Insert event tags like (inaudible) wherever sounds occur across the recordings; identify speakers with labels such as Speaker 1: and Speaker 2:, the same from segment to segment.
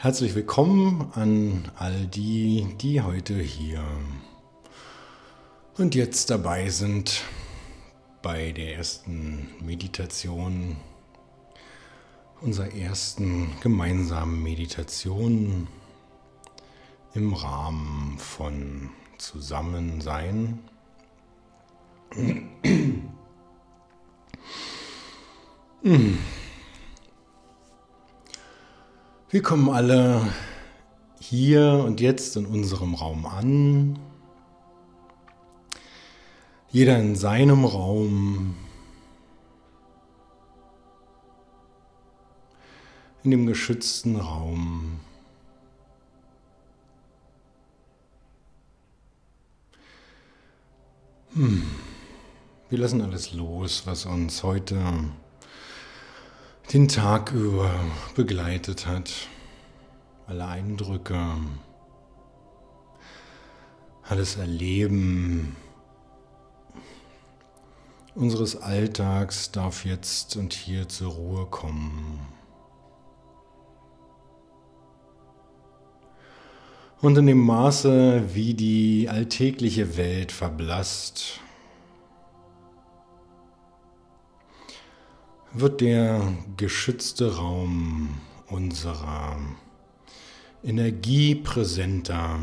Speaker 1: Herzlich willkommen an all die, die heute hier und jetzt dabei sind bei der ersten Meditation, unserer ersten gemeinsamen Meditation im Rahmen von Zusammensein. Wir (clears throat) kommen alle hier und jetzt in unserem Raum an. Jeder in seinem Raum. In dem geschützten Raum. Hm. Wir lassen alles los, was uns heute den Tag über begleitet hat. Alle Eindrücke, alles Erleben unseres Alltags darf jetzt und hier zur Ruhe kommen. Und in dem Maße, wie die alltägliche Welt verblasst, wird der geschützte Raum unserer Energie präsenter.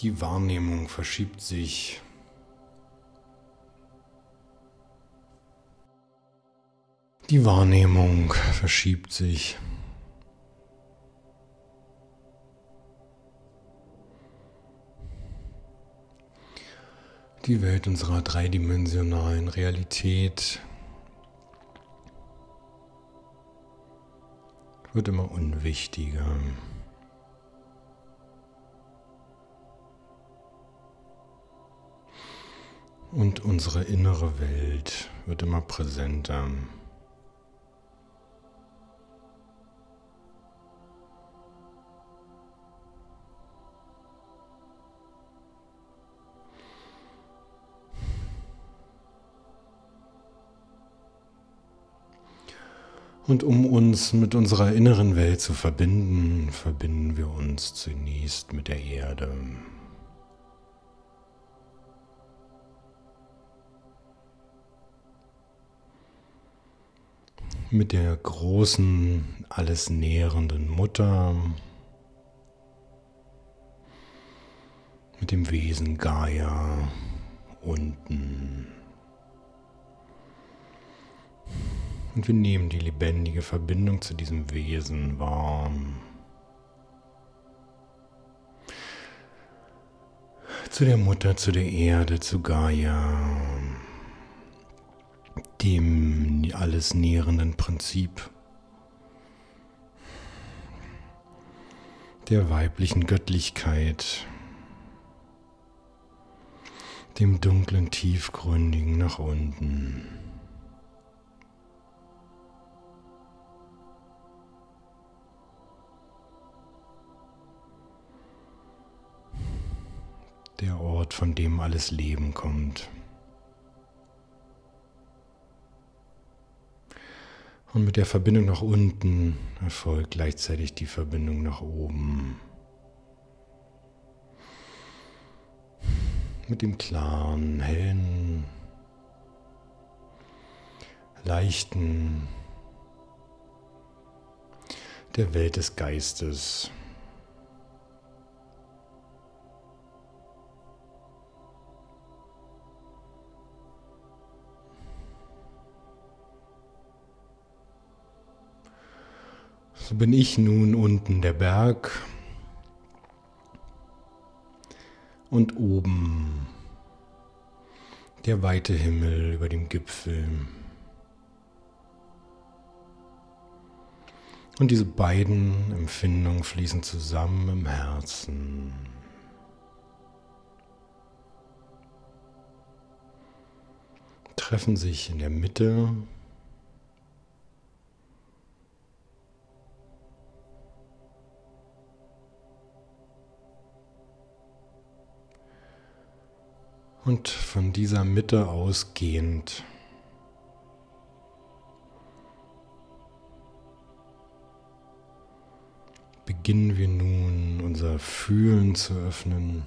Speaker 1: Die Wahrnehmung verschiebt sich. Die Wahrnehmung verschiebt sich. Die Welt unserer dreidimensionalen Realität wird immer unwichtiger. Und unsere innere Welt wird immer präsenter. Und um uns mit unserer inneren Welt zu verbinden, verbinden wir uns zunächst mit der Erde. Mit der großen, alles nährenden Mutter, mit dem Wesen Gaia unten. Und wir nehmen die lebendige Verbindung zu diesem Wesen wahr. Zu der Mutter, zu der Erde, zu Gaia, dem alles nährenden Prinzip, der weiblichen Göttlichkeit, dem dunklen, tiefgründigen nach unten. Der Ort, von dem alles Leben kommt. Und mit der Verbindung nach unten erfolgt gleichzeitig die Verbindung nach oben. Mit dem klaren, hellen, leichten, der Welt des Geistes. So bin ich nun unten der Berg und oben der weite Himmel über dem Gipfel. Und diese beiden Empfindungen fließen zusammen im Herzen. Treffen sich in der Mitte Und von dieser Mitte ausgehend beginnen wir nun unser Fühlen zu öffnen.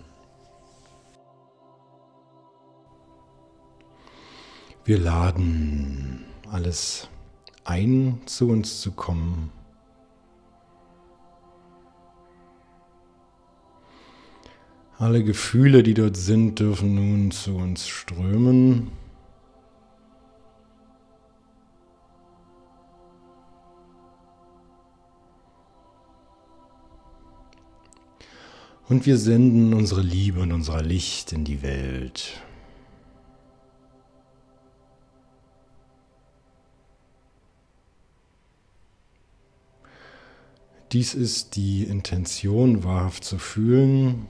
Speaker 1: Wir laden alles ein, zu uns zu kommen. Alle Gefühle, die dort sind, dürfen nun zu uns strömen. Und wir senden unsere Liebe und unser Licht in die Welt. Dies ist die Intention, wahrhaft zu fühlen,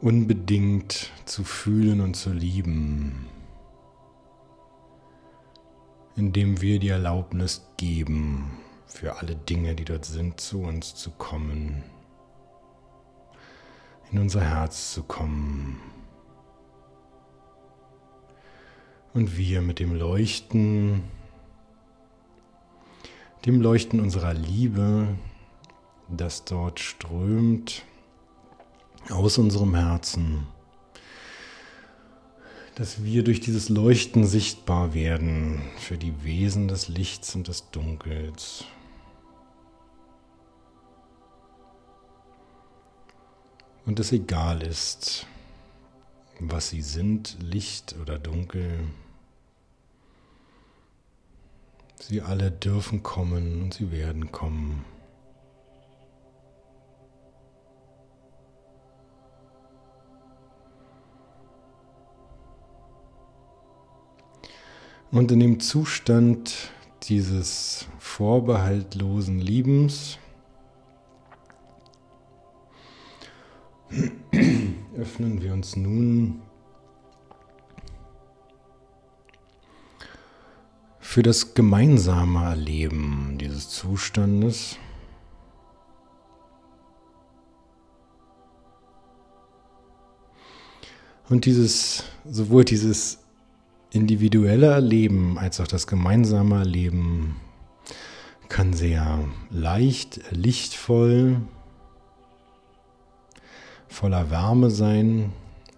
Speaker 1: unbedingt zu fühlen und zu lieben, indem wir die Erlaubnis geben, für alle Dinge, die dort sind, zu uns zu kommen, in unser Herz zu kommen. Und wir mit dem Leuchten, dem Leuchten unserer Liebe, das dort strömt, aus unserem Herzen, dass wir durch dieses Leuchten sichtbar werden für die Wesen des Lichts und des Dunkels. Und es egal ist, was sie sind, Licht oder Dunkel. Sie alle dürfen kommen und sie werden kommen. Und in dem Zustand dieses vorbehaltlosen Liebens (clears throat) öffnen wir uns nun für das gemeinsame Erleben dieses Zustandes. Und dieses, sowohl dieses individuelle Erleben als auch das gemeinsame Erleben kann sehr leicht, lichtvoll, voller Wärme sein,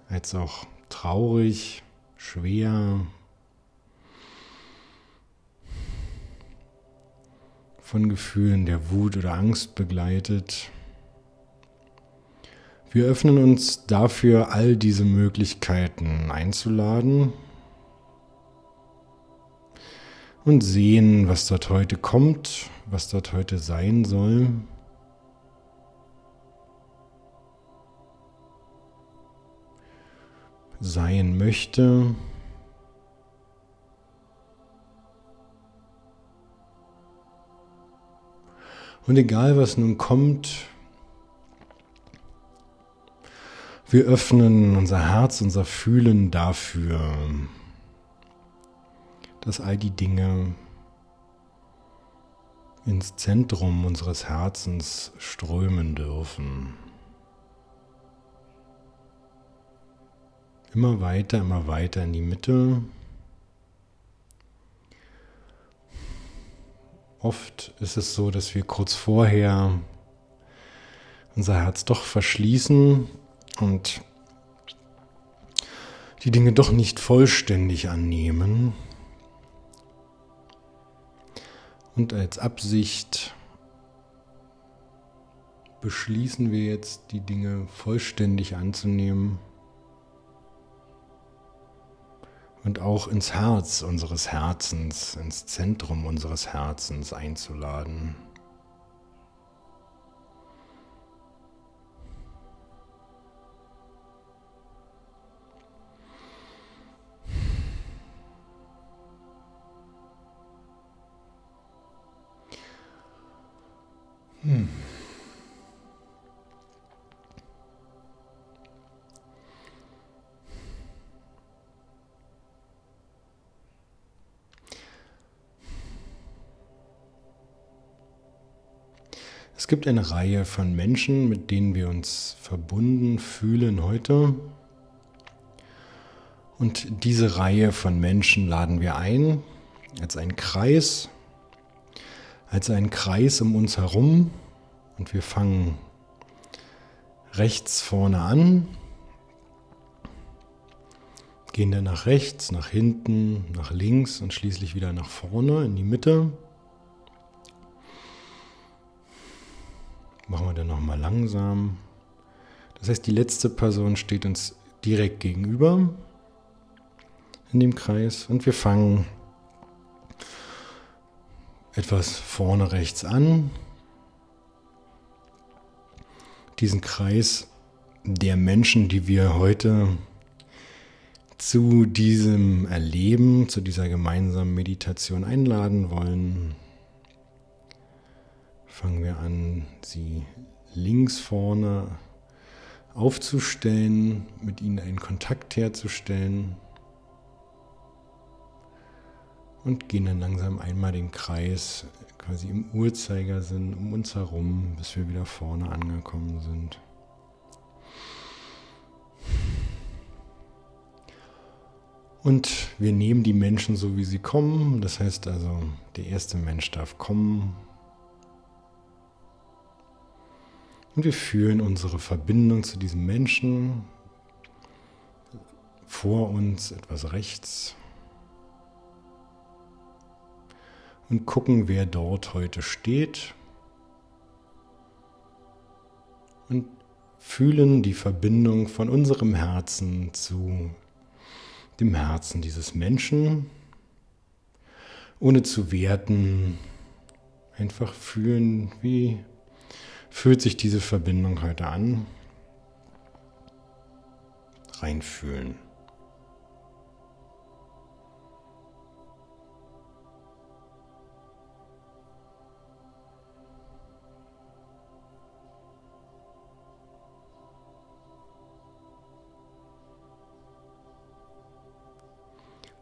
Speaker 1: als auch traurig, schwer, von Gefühlen der Wut oder Angst begleitet. Wir öffnen uns dafür, all diese Möglichkeiten einzuladen und sehen, was dort heute kommt, was dort heute sein soll. Sein möchte. Und egal was nun kommt, wir öffnen unser Herz, unser Fühlen dafür, dass all die Dinge ins Zentrum unseres Herzens strömen dürfen. Immer weiter, immer weiter in die Mitte. Oft ist es so, dass wir kurz vorher unser Herz doch verschließen und die Dinge doch nicht vollständig annehmen. Und als Absicht beschließen wir jetzt, die Dinge vollständig anzunehmen und auch ins Herz unseres Herzens, ins Zentrum unseres Herzens einzuladen. Gibt eine Reihe von Menschen, mit denen wir uns verbunden fühlen heute. Und diese Reihe von Menschen laden wir ein als einen Kreis, als einen Kreis um uns herum. Und wir fangen rechts vorne an, gehen dann nach rechts, nach hinten, nach links und schließlich wieder nach vorne in die Mitte. Machen wir dann nochmal langsam. Das heißt, die letzte Person steht uns direkt gegenüber in dem Kreis und wir fangen etwas vorne rechts an. Diesen Kreis der Menschen, die wir heute zu diesem Erleben, zu dieser gemeinsamen Meditation einladen wollen fangen wir an, sie links vorne aufzustellen, mit ihnen einen Kontakt herzustellen und gehen dann langsam einmal den Kreis quasi im Uhrzeigersinn um uns herum, bis wir wieder vorne angekommen sind. Und wir nehmen die Menschen so, wie sie kommen. Das heißt also, der erste Mensch darf kommen, Und wir fühlen unsere Verbindung zu diesem Menschen vor uns, etwas rechts. Und gucken, wer dort heute steht. Und fühlen die Verbindung von unserem Herzen zu dem Herzen dieses Menschen, ohne zu werten, einfach fühlen, wie fühlt sich diese Verbindung heute an? Reinfühlen.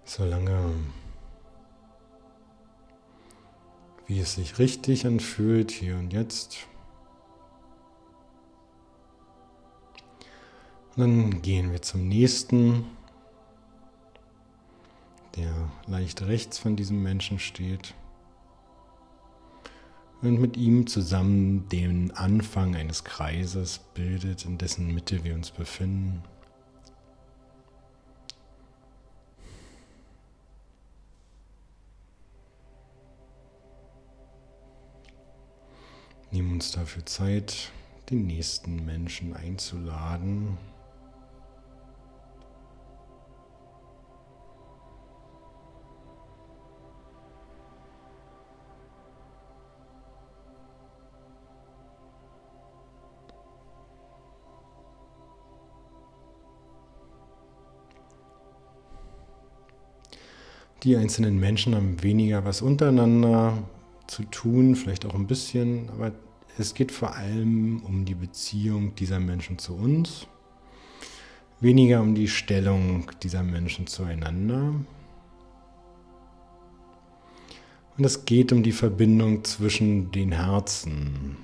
Speaker 1: Solange wie es sich richtig anfühlt, hier und jetzt. Dann gehen wir zum nächsten, der leicht rechts von diesem Menschen steht. Und mit ihm zusammen den Anfang eines Kreises bildet, in dessen Mitte wir uns befinden. Nehmen uns dafür Zeit, den nächsten Menschen einzuladen. Die einzelnen Menschen haben weniger was untereinander zu tun, vielleicht auch ein bisschen, aber es geht vor allem um die Beziehung dieser Menschen zu uns, weniger um die Stellung dieser Menschen zueinander. Und es geht um die Verbindung zwischen den Herzen.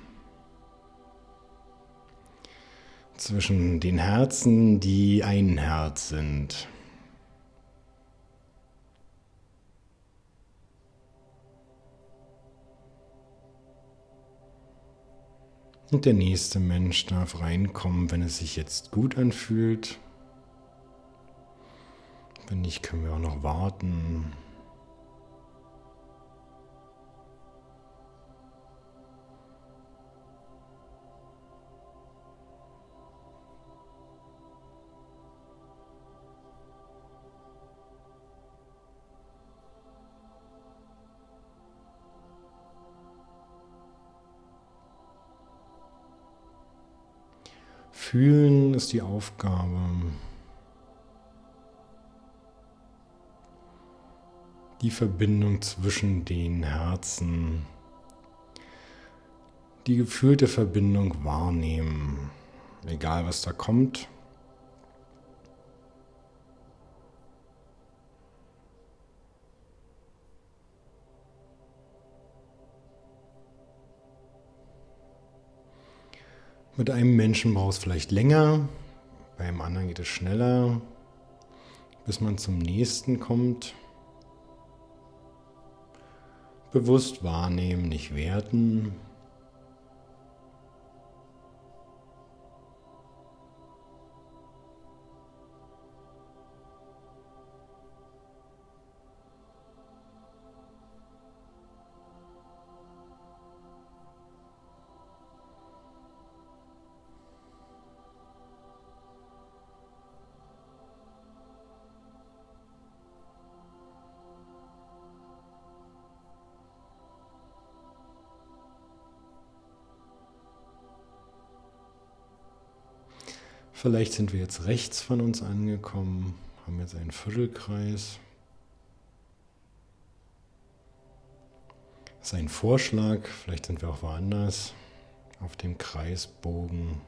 Speaker 1: Zwischen den Herzen, die ein Herz sind. Und der nächste Mensch darf reinkommen, wenn es sich jetzt gut anfühlt. Wenn nicht, können wir auch noch warten. Fühlen ist die Aufgabe. Die Verbindung zwischen den Herzen. Die gefühlte Verbindung wahrnehmen. Egal was da kommt. Mit einem Menschen braucht es vielleicht länger, bei einem anderen geht es schneller, bis man zum nächsten kommt. Bewusst wahrnehmen, nicht werten. Vielleicht sind wir jetzt rechts von uns angekommen, haben jetzt einen Viertelkreis. Das ist ein Vorschlag, vielleicht sind wir auch woanders auf dem Kreisbogen.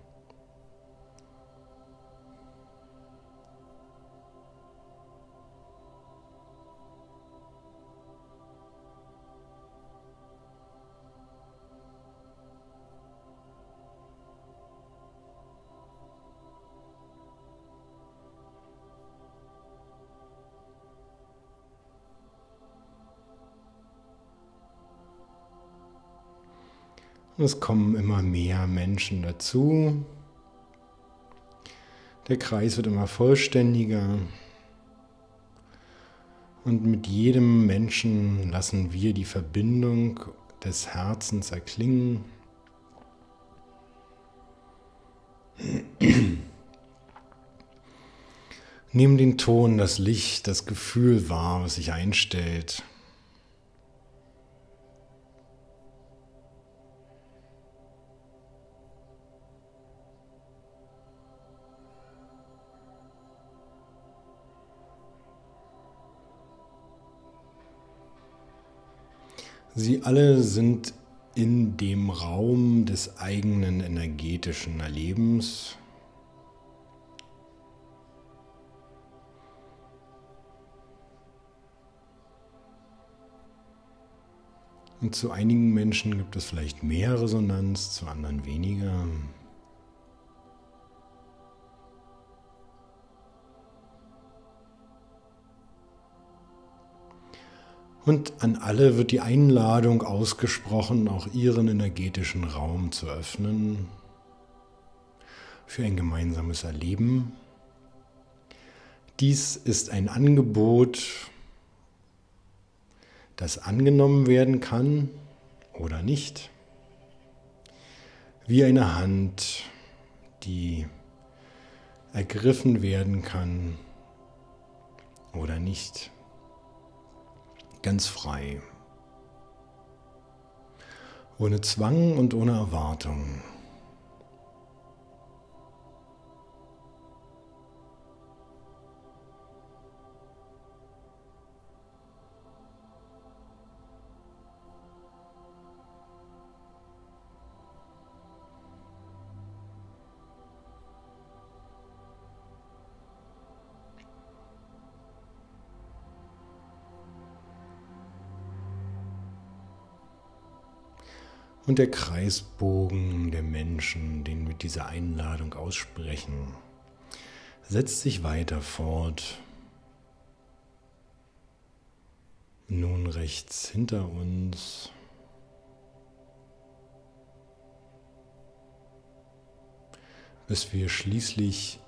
Speaker 1: Es kommen immer mehr Menschen dazu. Der Kreis wird immer vollständiger. Und mit jedem Menschen lassen wir die Verbindung des Herzens erklingen. Nehmen den Ton, das Licht, das Gefühl wahr, was sich einstellt. Sie alle sind in dem Raum des eigenen energetischen Erlebens. Und zu einigen Menschen gibt es vielleicht mehr Resonanz, zu anderen weniger. Und an alle wird die Einladung ausgesprochen, auch ihren energetischen Raum zu öffnen. Für ein gemeinsames Erleben. Dies ist ein Angebot, das angenommen werden kann oder nicht, wie eine Hand, die ergriffen werden kann oder nicht ganz frei. Ohne Zwang und ohne Erwartung. Und der Kreisbogen der Menschen, den wir diese Einladung aussprechen, setzt sich weiter fort. Nun rechts hinter uns. Bis wir schließlich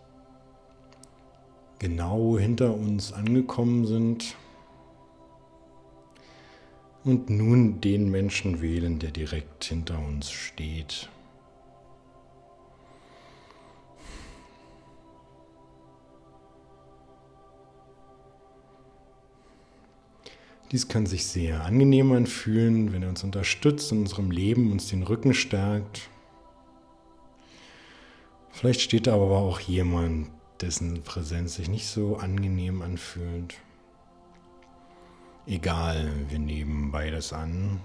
Speaker 1: genau hinter uns angekommen sind und nun den Menschen wählen, der direkt hinter uns steht. Dies kann sich sehr angenehm anfühlen, wenn er uns unterstützt in unserem Leben, uns den Rücken stärkt. Vielleicht steht da aber auch jemand, dessen Präsenz sich nicht so angenehm anfühlt. Egal, wir nehmen beides an.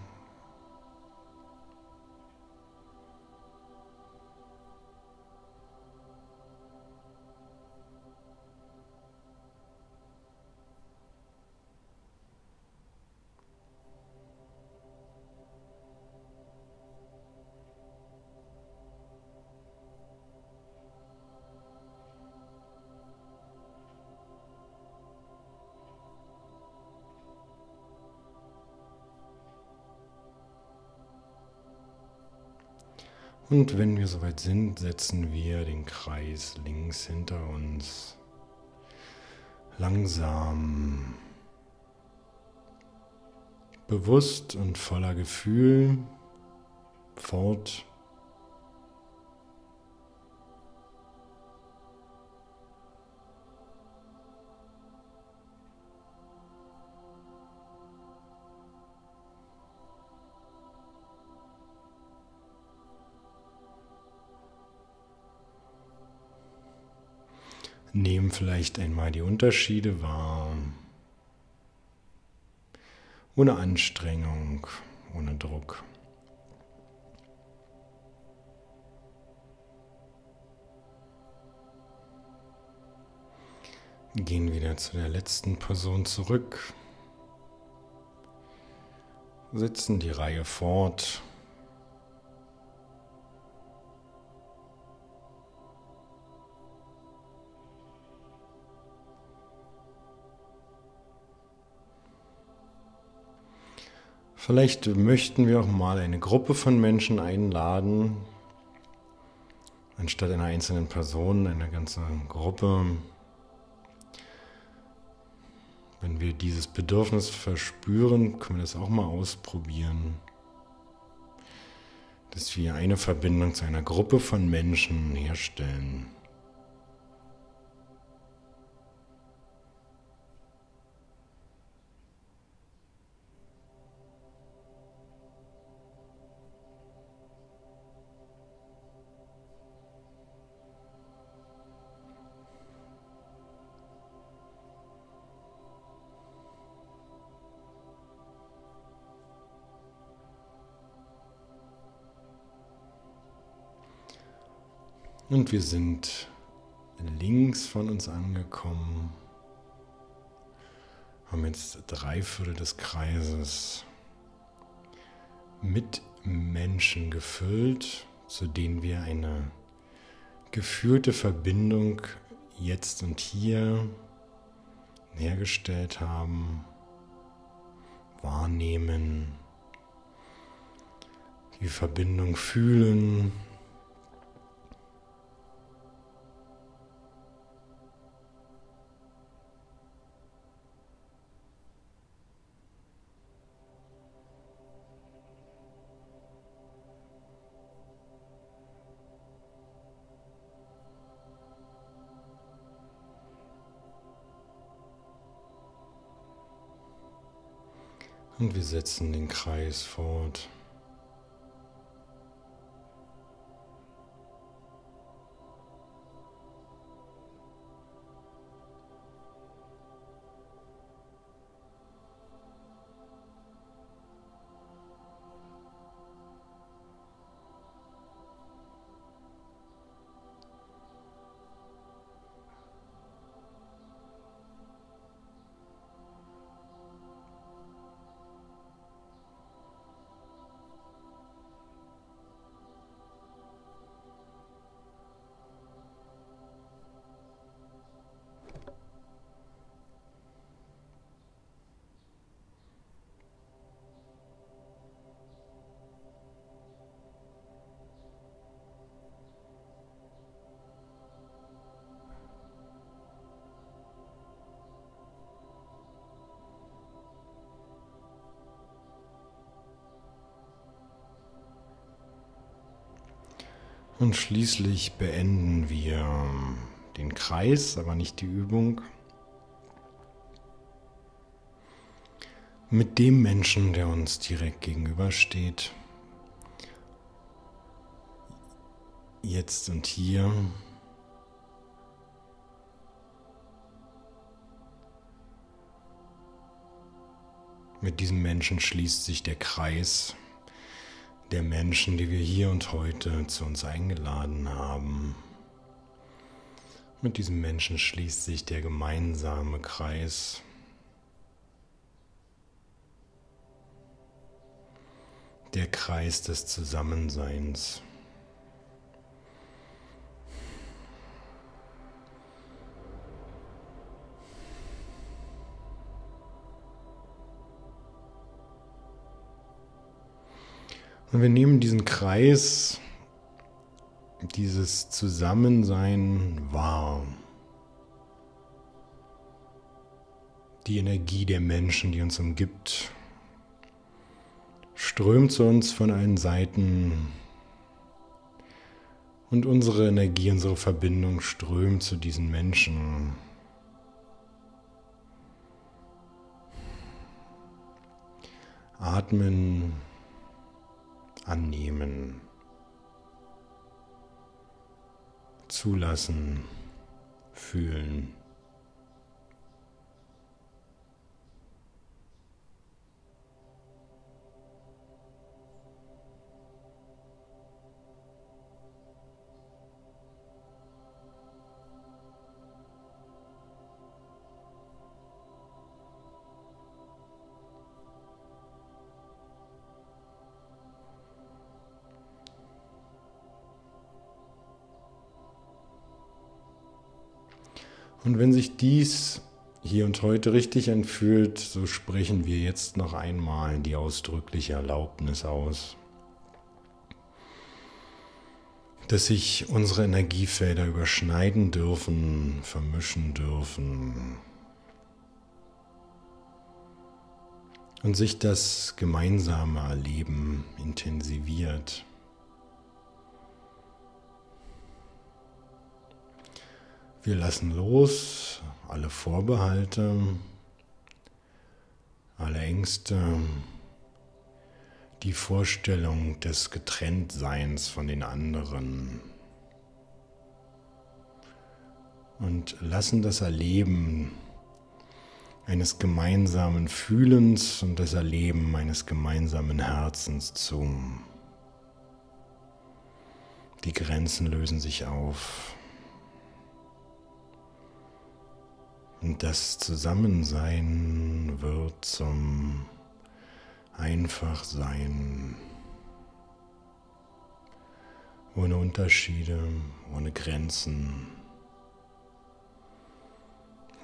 Speaker 1: Und wenn wir soweit sind, setzen wir den Kreis links hinter uns. Langsam, bewusst und voller Gefühl. Fort. Nehmen vielleicht einmal die Unterschiede wahr. Ohne Anstrengung, ohne Druck. Gehen wieder zu der letzten Person zurück. Setzen die Reihe fort. Vielleicht möchten wir auch mal eine Gruppe von Menschen einladen, anstatt einer einzelnen Person, eine ganze Gruppe. Wenn wir dieses Bedürfnis verspüren, können wir das auch mal ausprobieren. Dass wir eine Verbindung zu einer Gruppe von Menschen herstellen. Und wir sind links von uns angekommen, haben jetzt drei Viertel des Kreises mit Menschen gefüllt, zu denen wir eine gefühlte Verbindung jetzt und hier hergestellt haben, wahrnehmen, die Verbindung fühlen. Und wir setzen den Kreis fort. Und schließlich beenden wir den Kreis, aber nicht die Übung. Mit dem Menschen, der uns direkt gegenübersteht. Jetzt und hier. Mit diesem Menschen schließt sich der Kreis der Menschen, die wir hier und heute zu uns eingeladen haben. Mit diesem Menschen schließt sich der gemeinsame Kreis. Der Kreis des Zusammenseins. Und wir nehmen diesen Kreis dieses Zusammensein wahr. Die Energie der Menschen, die uns umgibt, strömt zu uns von allen Seiten und unsere Energie, unsere Verbindung strömt zu diesen Menschen. Atmen, annehmen, zulassen, fühlen. Und wenn sich dies hier und heute richtig anfühlt, so sprechen wir jetzt noch einmal die ausdrückliche Erlaubnis aus, dass sich unsere Energiefelder überschneiden dürfen, vermischen dürfen und sich das gemeinsame Erleben intensiviert. Wir lassen los alle Vorbehalte, alle Ängste, die Vorstellung des Getrenntseins von den anderen und lassen das Erleben eines gemeinsamen Fühlens und das Erleben eines gemeinsamen Herzens zu. Die Grenzen lösen sich auf. Und das Zusammensein wird zum Einfachsein. Ohne Unterschiede, ohne Grenzen.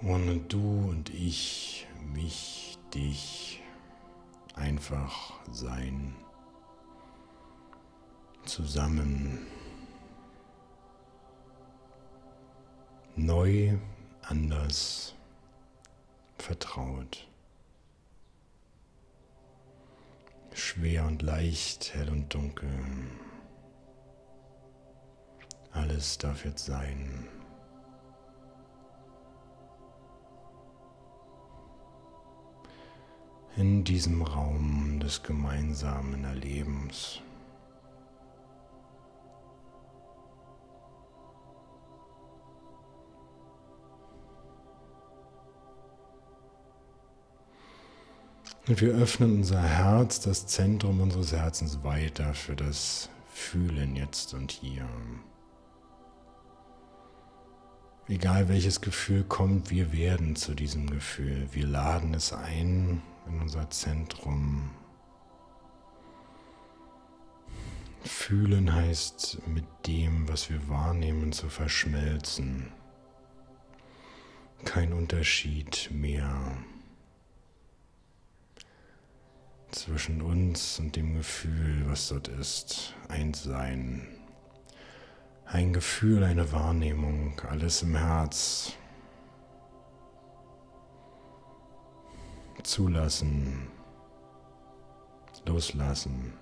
Speaker 1: Ohne du und ich, mich, dich. Einfach sein. Zusammen. Neu anders vertraut. Schwer und leicht, hell und dunkel. Alles darf jetzt sein. In diesem Raum des gemeinsamen Erlebens. Und wir öffnen unser Herz, das Zentrum unseres Herzens weiter für das Fühlen jetzt und hier. Egal welches Gefühl kommt, wir werden zu diesem Gefühl. Wir laden es ein in unser Zentrum. Fühlen heißt mit dem, was wir wahrnehmen, zu verschmelzen. Kein Unterschied mehr zwischen uns und dem Gefühl, was dort ist. Eins sein. Ein Gefühl, eine Wahrnehmung, alles im Herz. Zulassen, loslassen.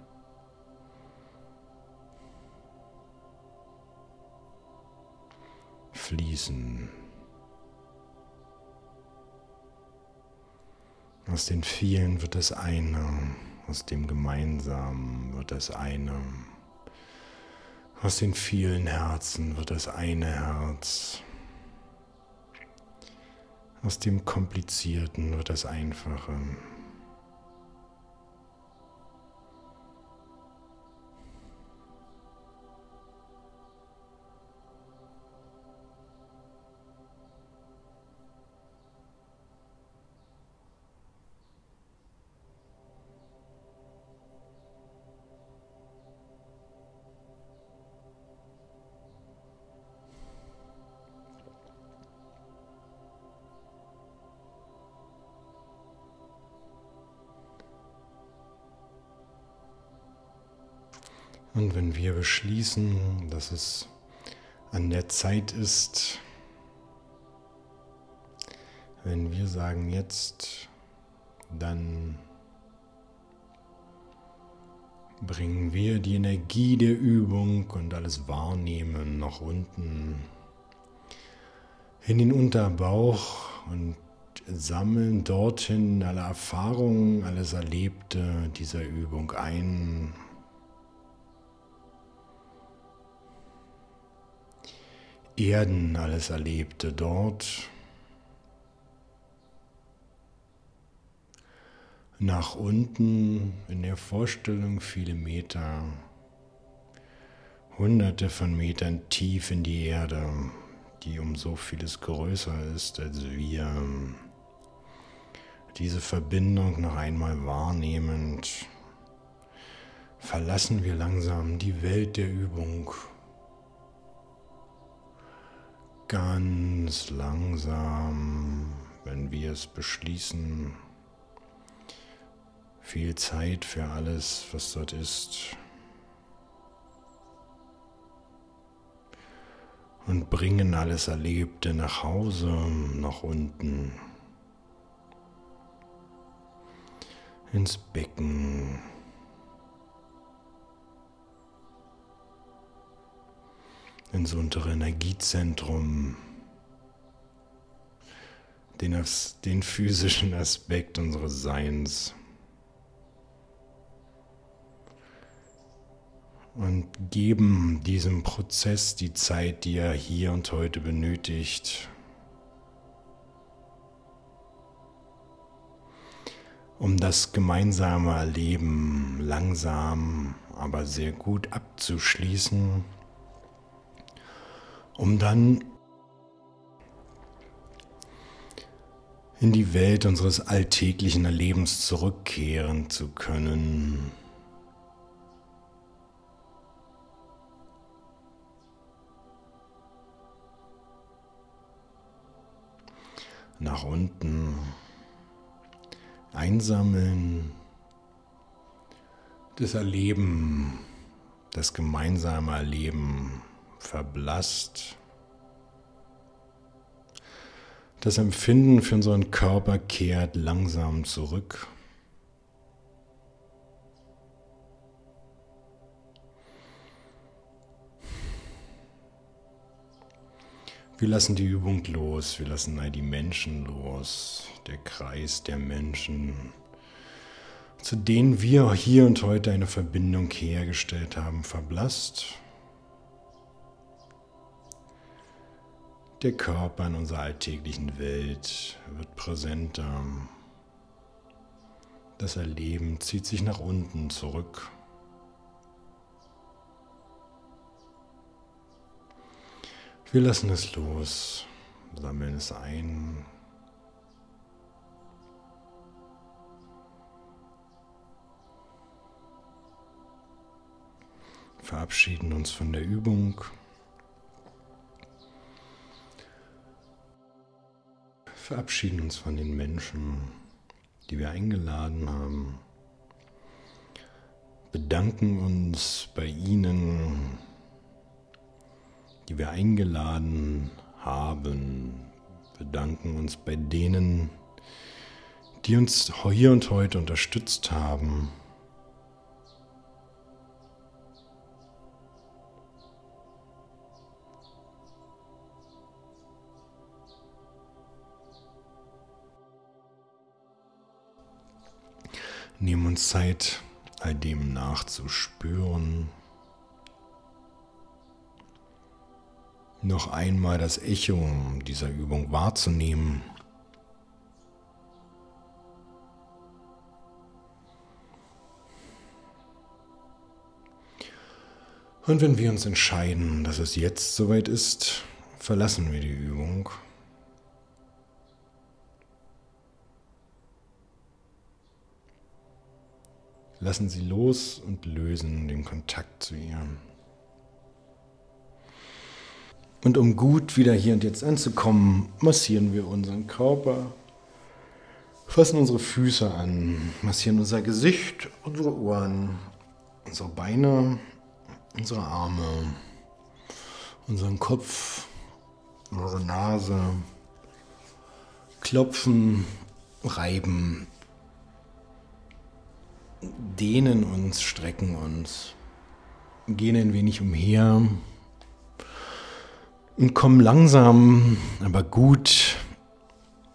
Speaker 1: Fließen. Aus den vielen wird das eine, aus dem Gemeinsamen wird das eine. Aus den vielen Herzen wird das eine Herz. Aus dem Komplizierten wird das Einfache. Wir beschließen, dass es an der Zeit ist, wenn wir sagen jetzt, dann bringen wir die Energie der Übung und alles Wahrnehmen nach unten in den Unterbauch und sammeln dorthin alle Erfahrungen, alles Erlebte dieser Übung ein. Erden alles Erlebte dort. Nach unten in der Vorstellung viele Meter, hunderte von Metern tief in die Erde die um so vieles größer ist als wir. Diese Verbindung noch einmal wahrnehmend, verlassen wir langsam die Welt der Übung. Ganz langsam, wenn wir es beschließen, viel Zeit für alles, was dort ist. und bringen alles Erlebte nach Hause, nach unten, ins Becken. Ins untere Energiezentrum, den, den physischen Aspekt unseres Seins. und geben diesem Prozess die Zeit, die er hier und heute benötigt, um das gemeinsame Erleben langsam, aber sehr gut abzuschließen, um dann in die Welt unseres alltäglichen Erlebens zurückkehren zu können. nach unten einsammeln, das Erleben, das gemeinsame Erleben verblasst. Das Empfinden für unseren Körper kehrt langsam zurück. Wir lassen die Übung los, wir lassen all die Menschen los, der Kreis der Menschen, zu denen wir hier und heute eine Verbindung hergestellt haben, verblasst. Der Körper in unserer alltäglichen Welt wird präsenter. Das Erleben zieht sich nach unten zurück. Wir lassen es los, sammeln es ein. Verabschieden uns von der Übung. Verabschieden uns von den Menschen, die wir eingeladen haben. Bedanken uns bei ihnen die wir eingeladen haben, bedanken uns bei denen, die uns hier und heute unterstützt haben. Nehmen uns Zeit, all dem nachzuspüren. noch einmal das Echo dieser Übung wahrzunehmen. Und wenn wir uns entscheiden, dass es jetzt soweit ist, verlassen wir die Übung. Lassen sie los und lösen den Kontakt zu ihr. Und um gut wieder hier und jetzt anzukommen, massieren wir unseren Körper, fassen unsere Füße an, massieren unser Gesicht, unsere Ohren, unsere Beine, unsere Arme, unseren Kopf, unsere Nase, klopfen, reiben, dehnen uns, strecken uns, gehen ein wenig umher und kommen langsam, aber gut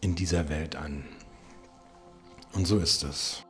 Speaker 1: in dieser Welt an. Und so ist es.